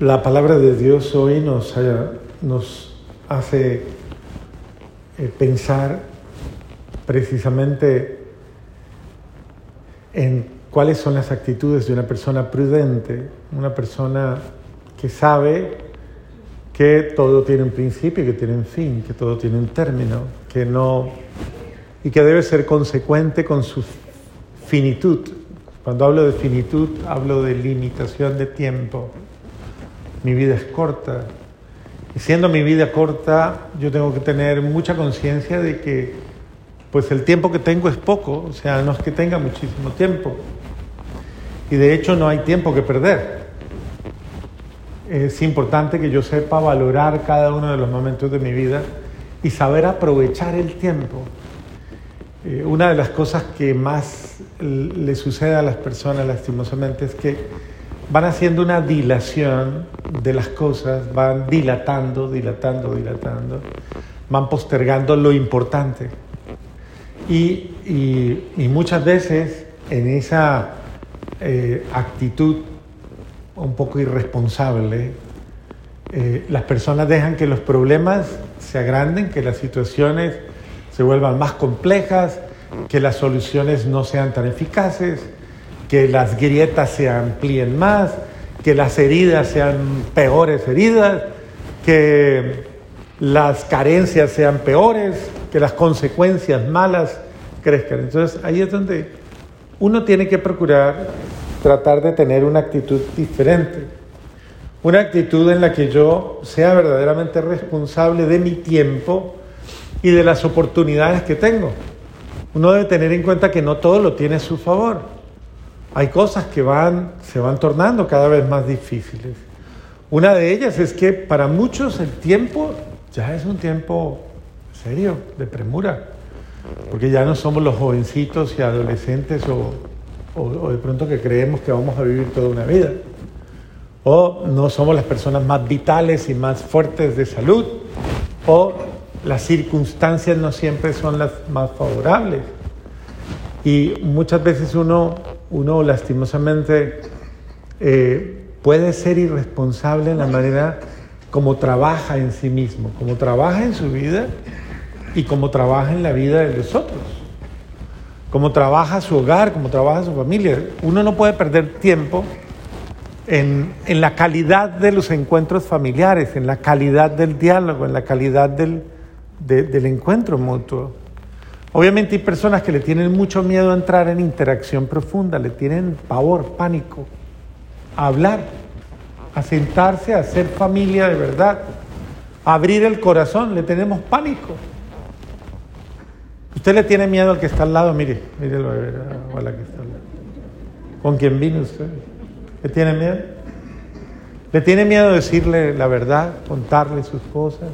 La palabra de Dios hoy nos, nos hace eh, pensar precisamente en cuáles son las actitudes de una persona prudente, una persona que sabe que todo tiene un principio que tiene un fin, que todo tiene un término, que no y que debe ser consecuente con su finitud. Cuando hablo de finitud, hablo de limitación de tiempo mi vida es corta. Y siendo mi vida corta, yo tengo que tener mucha conciencia de que pues el tiempo que tengo es poco, o sea, no es que tenga muchísimo tiempo. Y de hecho no hay tiempo que perder. Es importante que yo sepa valorar cada uno de los momentos de mi vida y saber aprovechar el tiempo. Eh, una de las cosas que más le sucede a las personas lastimosamente es que van haciendo una dilación de las cosas, van dilatando, dilatando, dilatando, van postergando lo importante. Y, muchas veces en esa eh, actitud un poco irresponsable, eh, las personas dejan que los problemas se agranden, que las situaciones se vuelvan más complejas, que las soluciones no sean tan eficaces, que las grietas se amplíen más, que las heridas sean peores heridas, que las carencias sean peores, que las consecuencias malas crezcan. Entonces ahí es donde uno tiene que procurar tratar de tener una actitud diferente, una actitud en la que yo sea verdaderamente responsable de mi tiempo y de las oportunidades que tengo. Uno debe tener en cuenta que no todo lo tiene a su favor hay cosas que van, se van tornando cada vez más difíciles. Una de ellas es que para muchos el tiempo ya es un tiempo serio, de premura, porque ya no somos los jovencitos y adolescentes o, o, de pronto que creemos que vamos a vivir toda una vida, o no somos las personas más vitales y más fuertes de salud, o las circunstancias no siempre son las más favorables. Y muchas veces uno uno lastimosamente eh, puede ser irresponsable en la manera como trabaja en sí mismo, como trabaja en su vida y como trabaja en la vida de los otros, como trabaja su hogar, como trabaja su familia. Uno no puede perder tiempo en, la calidad de los encuentros familiares, en la calidad del diálogo, en la calidad del encuentro mutuo. Obviamente hay personas que le tienen mucho miedo a entrar en interacción profunda, le tienen pavor, pánico, a hablar, a sentarse, a hacer familia de verdad, a abrir el corazón, le tenemos pánico. Usted le tiene miedo al que está al lado, mire, mírelo a la que está al lado. ¿Con quién vino usted? ¿Le tiene miedo? ¿Le tiene miedo decirle la verdad, contarle sus cosas,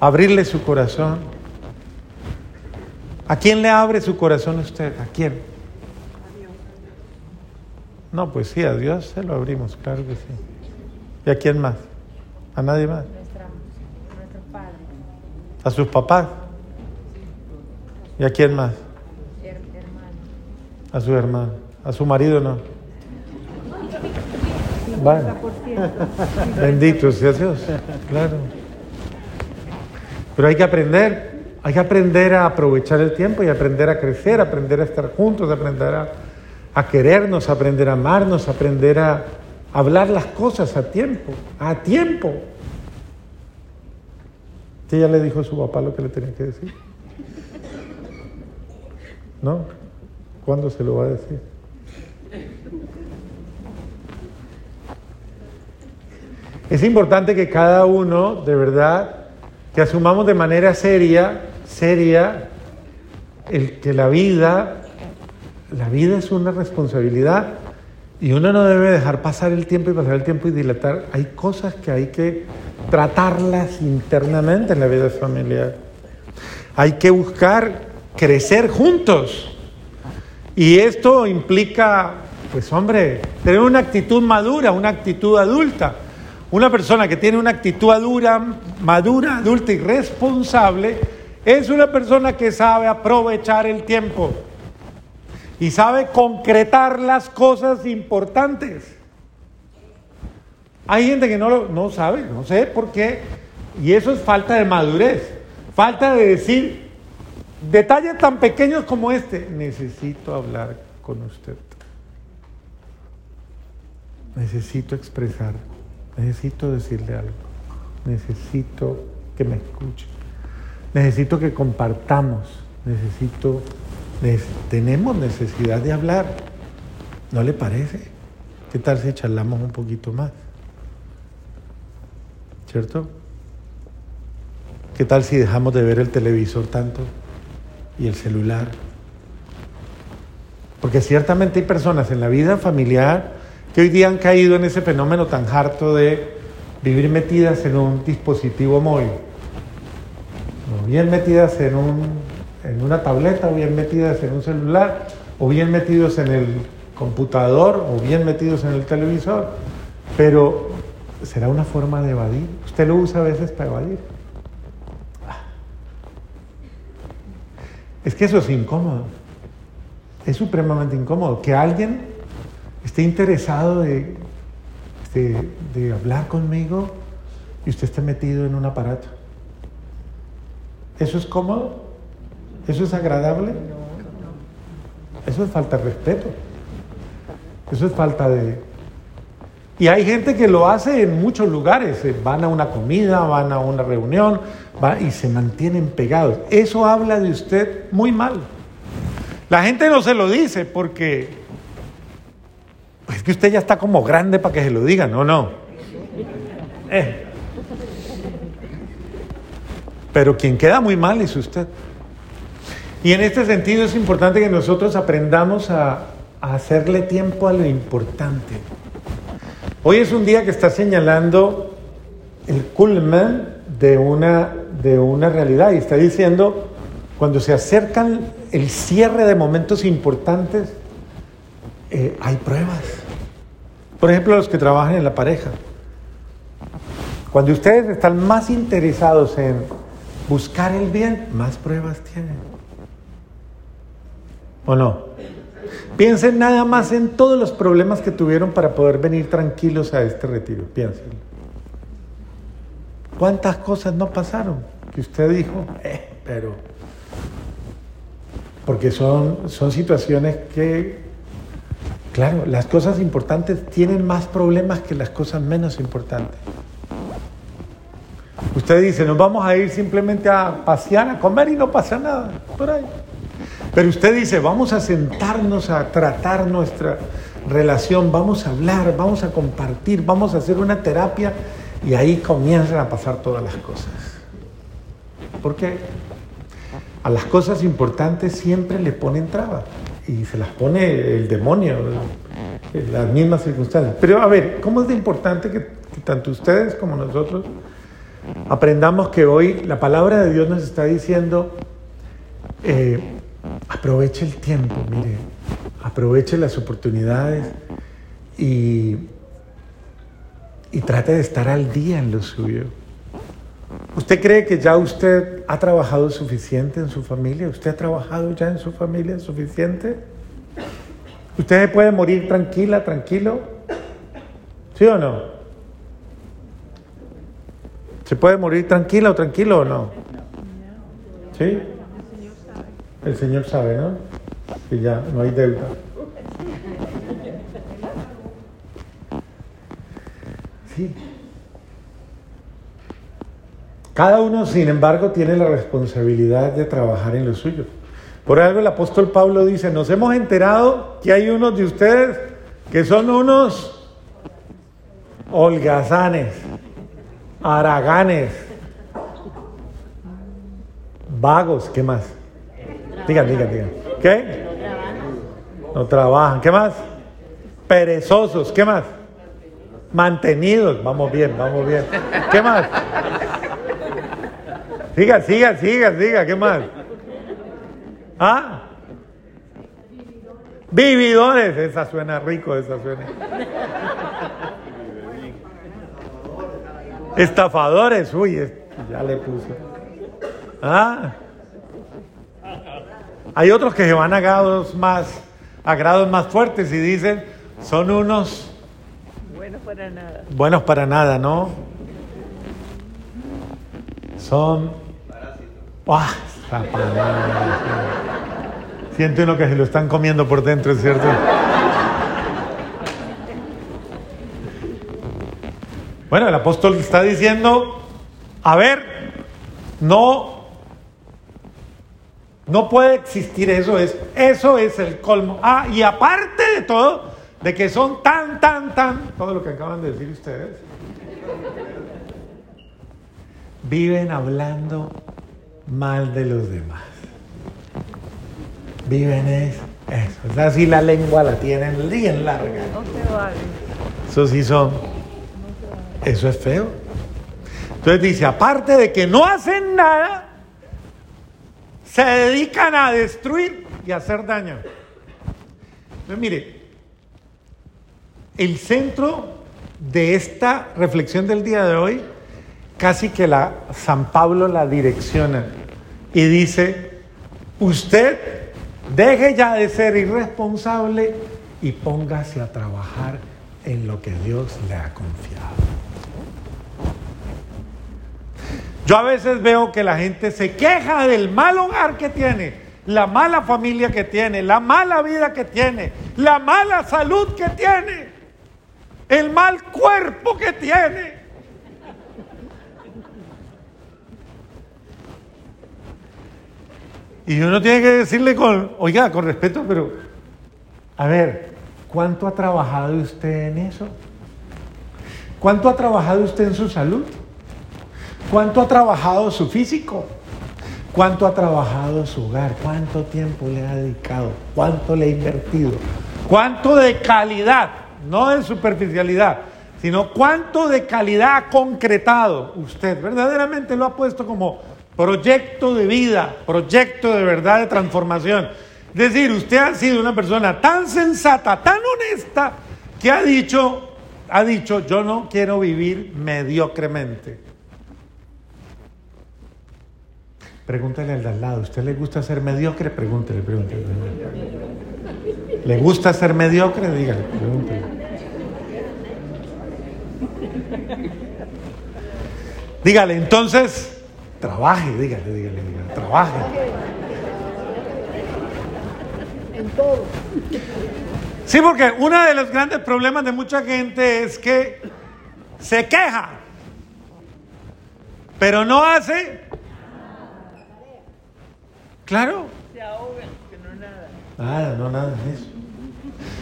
abrirle su corazón? ¿A quién le abre su corazón usted? ¿A quién? A Dios. No, pues sí, a Dios se lo abrimos, claro que sí. ¿Y a quién más? ¿A nadie más? nuestro padre. ¿A sus papás? ¿Y a quién más? A su hermano. ¿A su marido no? Bueno. Bendito sea Dios, claro. Pero hay que aprender hay que aprender a aprovechar el tiempo y aprender a crecer, aprender a estar juntos, aprender a, querernos, aprender a amarnos, aprender a hablar las cosas a tiempo, a tiempo. ¿Usted ya le dijo a su papá lo que le tenía que decir? ¿No? ¿Cuándo se lo va a decir? Es importante que cada uno, de verdad, que asumamos de manera seria seria el que la vida, la vida es una responsabilidad y uno no debe dejar pasar el tiempo y pasar el tiempo y dilatar. Hay cosas que hay que tratarlas internamente en la vida familiar. Hay que buscar crecer juntos. Y esto implica, pues hombre, tener una actitud madura, una actitud adulta. Una persona que tiene una actitud madura, madura, adulta y responsable, es una persona que sabe aprovechar el tiempo y sabe concretar las cosas importantes. Hay gente que no, lo, no sabe, no sé por qué, y eso es falta de madurez, falta de decir detalles tan pequeños como este, necesito hablar con usted, necesito expresar, necesito decirle algo, necesito que me escuche, necesito que compartamos, necesito, tenemos necesidad de hablar, ¿no le parece? ¿Qué tal si charlamos un poquito más? ¿Cierto? ¿Qué tal si dejamos de ver el televisor tanto y el celular? Porque ciertamente hay personas en la vida familiar que hoy día han caído en ese fenómeno tan harto de vivir metidas en un dispositivo móvil, bien metidas en, un, en una tableta, o bien metidas en un celular, o bien metidos en el computador, o bien metidos en el televisor, pero ¿será una forma de evadir? Usted lo usa a veces para evadir. Es que eso es incómodo. Es supremamente incómodo. Que alguien esté interesado de, de, hablar conmigo y usted esté metido en un aparato. ¿Eso es cómodo? ¿Eso es agradable? Eso es falta de respeto. Eso es falta de... Y hay gente que lo hace en muchos lugares. Van a una comida, van a una reunión, y se mantienen pegados. Eso habla de usted muy mal. La gente no se lo dice porque pues es que usted ya está como grande para que se lo digan, ¿no? No. Eh. Pero quien queda muy mal es usted. Y en este sentido es importante que nosotros aprendamos a, hacerle tiempo a lo importante. Hoy es un día que está señalando el culmen de una de una realidad y está diciendo, cuando se acercan el cierre de momentos importantes, eh, hay pruebas. Por ejemplo, los que trabajan en la pareja. Cuando ustedes están más interesados en buscar el bien, más pruebas tienen. ¿O no? Piensen nada más en todos los problemas que tuvieron para poder venir tranquilos a este retiro. Piensen. ¿Cuántas cosas no pasaron? Que usted dijo, eh, pero... Porque son, son situaciones que, claro, las cosas importantes tienen más problemas que las cosas menos importantes. Usted dice, nos vamos a ir simplemente a pasear, a comer y no pasa nada, por ahí. Pero usted dice, vamos a sentarnos a tratar nuestra relación, vamos a hablar, vamos a compartir, vamos a hacer una terapia y ahí comienzan a pasar todas las cosas. ¿Por qué? A las cosas importantes siempre le ponen trabas y se las pone el demonio en las mismas circunstancias. Pero a ver, ¿cómo es de importante que, tanto ustedes como nosotros aprendamos que hoy la palabra de Dios nos está diciendo, eh, aproveche el tiempo, mire, aproveche las oportunidades y y trate de estar al día en lo suyo. ¿Usted cree que ya usted ha trabajado suficiente en su familia? ¿Usted ha trabajado ya en su familia suficiente? ¿Usted puede morir tranquila, tranquilo? ¿Sí o no? ¿Se puede morir tranquila o tranquilo o no? ¿Sí? El Señor sabe, ¿no? Que ya no hay deuda. Cada uno, sin embargo, tiene la responsabilidad de trabajar en lo suyo. Por algo el apóstol Pablo dice, nos hemos enterado que hay unos de ustedes que son unos holgazanes, araganes, vagos, ¿qué más? Digan, digan, digan. ¿Qué? No trabajan. ¿Qué más? Perezosos, ¿qué más? Mantenidos, vamos bien, vamos bien. ¿Qué más? Siga, siga, siga, siga, ¿qué más? ¿Ah? Vividores, esa suena rico, esa suena. Estafadores, uy, ya le puse. ¿Ah? Hay otros que se van a grados más, a grados más fuertes y dicen, son unos Buenos para nada. Buenos para nada, ¿no? Son... ¡Ah! Siente uno que se lo están comiendo por dentro, ¿es cierto? Bueno, el apóstol está diciendo, a ver, no, no puede existir eso, es, eso es el colmo. Ah, y aparte de todo, de que son tan, tan, tan, todo lo que acaban de decir ustedes, viven hablando mal de los demás. Viven es eso. así la lengua la tienen bien larga. No se vale. Eso sí son. Eso es feo. Entonces dice, aparte de que no hacen nada, se dedican a destruir y a hacer daño. Entonces, mire, el centro de esta reflexión del día de hoy, casi que la San Pablo la direcciona y dice, usted deje ya de ser irresponsable y póngase a trabajar en lo que Dios le ha confiado. Yo a veces veo que la gente se queja del mal hogar que tiene, la mala familia que tiene, la mala vida que tiene, la mala salud que tiene, el mal cuerpo que tiene. Y uno tiene que decirle con, oiga, con respeto, pero, a ver, ¿cuánto ha trabajado usted en eso? ¿Cuánto ha trabajado usted en su salud? ¿Cuánto ha trabajado su físico? ¿Cuánto ha trabajado su hogar? ¿Cuánto tiempo le ha dedicado? ¿Cuánto le ha invertido? ¿Cuánto de calidad? No de superficialidad, sino cuánto de calidad ha concretado usted. Verdaderamente lo ha puesto como proyecto de vida, proyecto de verdad de transformación. Es decir, usted ha sido una persona tan sensata, tan honesta, que ha dicho, ha dicho, yo no quiero vivir mediocremente. Pregúntale al de al lado, ¿usted le gusta ser mediocre? Pregúntele, pregúntele. ¿Le gusta ser mediocre? Dígale, pregúntele. Dígale, entonces, trabaje, dígale, dígale, dígale, trabaje. En todo. Sí, porque uno de los grandes problemas de mucha gente es que se queja, pero no hace Claro. Se ahogan, que no nada. Nada, no nada de eso.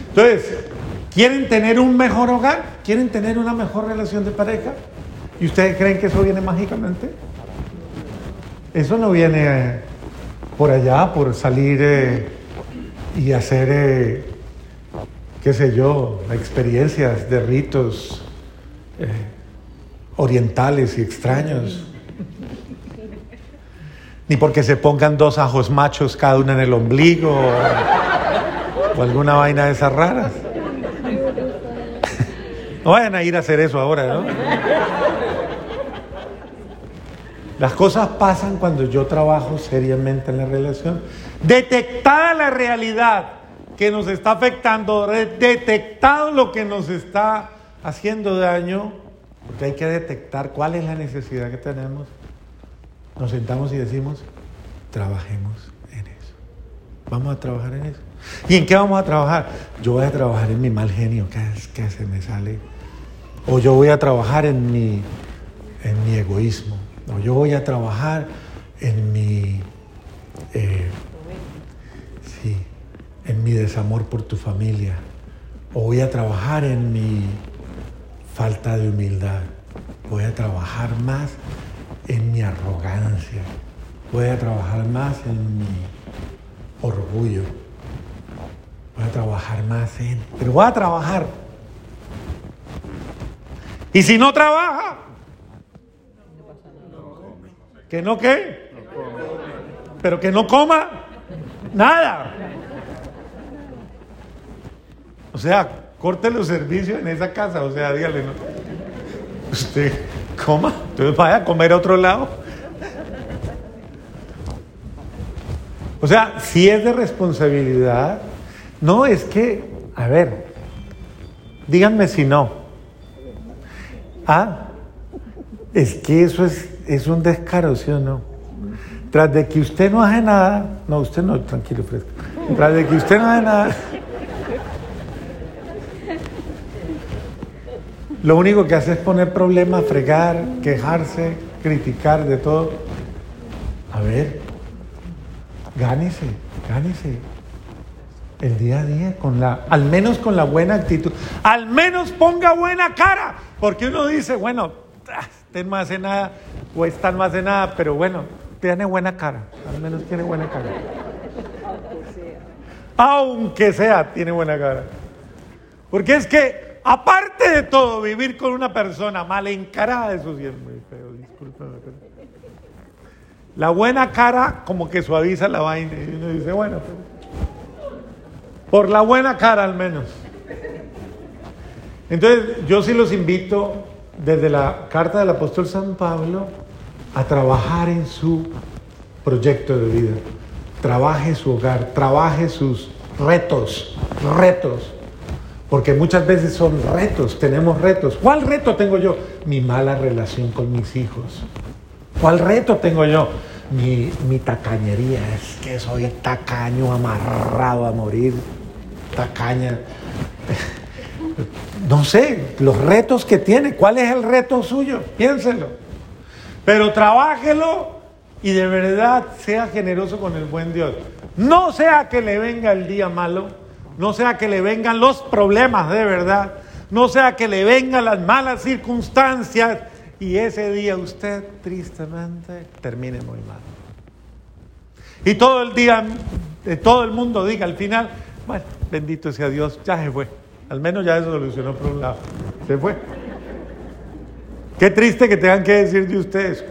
Entonces, ¿quieren tener un mejor hogar? ¿Quieren tener una mejor relación de pareja? ¿Y ustedes creen que eso viene mágicamente? Eso no viene eh, por allá, por salir eh, y hacer, eh, qué sé yo, experiencias de ritos orientales y extraños ni porque se pongan dos ajos machos cada uno en el ombligo o, alguna vaina de esas raras. No vayan a ir a hacer eso ahora, ¿no? Las cosas pasan cuando yo trabajo seriamente en la relación. Detectada la realidad que nos está afectando, detectado lo que nos está haciendo daño, porque hay que detectar cuál es la necesidad que tenemos nos sentamos y decimos, trabajemos en eso. Vamos a trabajar en eso. ¿Y en qué vamos a trabajar? Yo voy a trabajar en mi mal genio, que es que se me sale. O yo voy a trabajar en mi, en mi egoísmo. O yo voy a trabajar en mi, eh, sí, en mi desamor por tu familia. O voy a trabajar en mi falta de humildad. Voy a trabajar más en mi arrogancia, voy a trabajar más en mi orgullo, voy a trabajar más en... Pero voy a trabajar. Y si no trabaja, que no qué, pero que no coma nada. O sea, corte los servicios en esa casa, o sea, dígale, ¿no? Usted coma, entonces vaya a comer a otro lado. O sea, si es de responsabilidad, no es que, a ver, díganme si no. ¿Ah? Es que eso es, es un descaro, ¿sí o no? Tras de que usted no hace nada, no, usted no, tranquilo, fresco. Tras de que usted no hace nada, lo único que hace es poner problemas, fregar, quejarse, criticar de todo. A ver, gánese, gánese el día a día, con la, al menos con la buena actitud. Al menos ponga buena cara, porque uno dice, bueno, usted no hace nada o esta no hace nada, pero bueno, tiene buena cara, al menos tiene buena cara. Aunque sea, tiene buena cara. Porque es que, aparte de todo, vivir con una persona mal encarada, eso sí es muy feo, discúlpeme. La buena cara como que suaviza la vaina y uno dice, bueno, pero por la buena cara al menos. Entonces, yo sí los invito desde la carta del apóstol San Pablo a trabajar en su proyecto de vida. Trabaje su hogar, trabaje sus retos, retos. Porque muchas veces son retos, tenemos retos. ¿Cuál reto tengo yo? Mi mala relación con mis hijos. ¿Cuál reto tengo yo? Mi, mi tacañería. Es que soy tacaño amarrado a morir tacaña. No sé, los retos que tiene. ¿Cuál es el reto suyo? Piénselo. Pero trabájelo y de verdad sea generoso con el buen Dios. No sea que le venga el día malo, no sea que le vengan los problemas de verdad, no sea que le vengan las malas circunstancias y ese día usted tristemente termine muy mal. Y todo el día, todo el mundo diga al final, bueno, bendito sea Dios, ya se fue. Al menos ya eso solucionó por un lado. Se fue. Qué triste que tengan que decir de ustedes.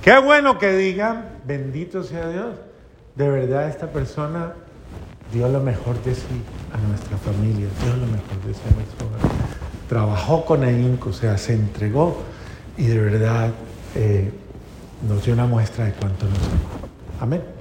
Qué bueno que digan, bendito sea Dios. De verdad esta persona dio lo mejor de sí a nuestra familia, dio lo mejor de sí a nuestro hogar. Trabajó con ahínco, o sea, se entregó y de verdad eh, nos dio una muestra de cuánto nos amó. Amén.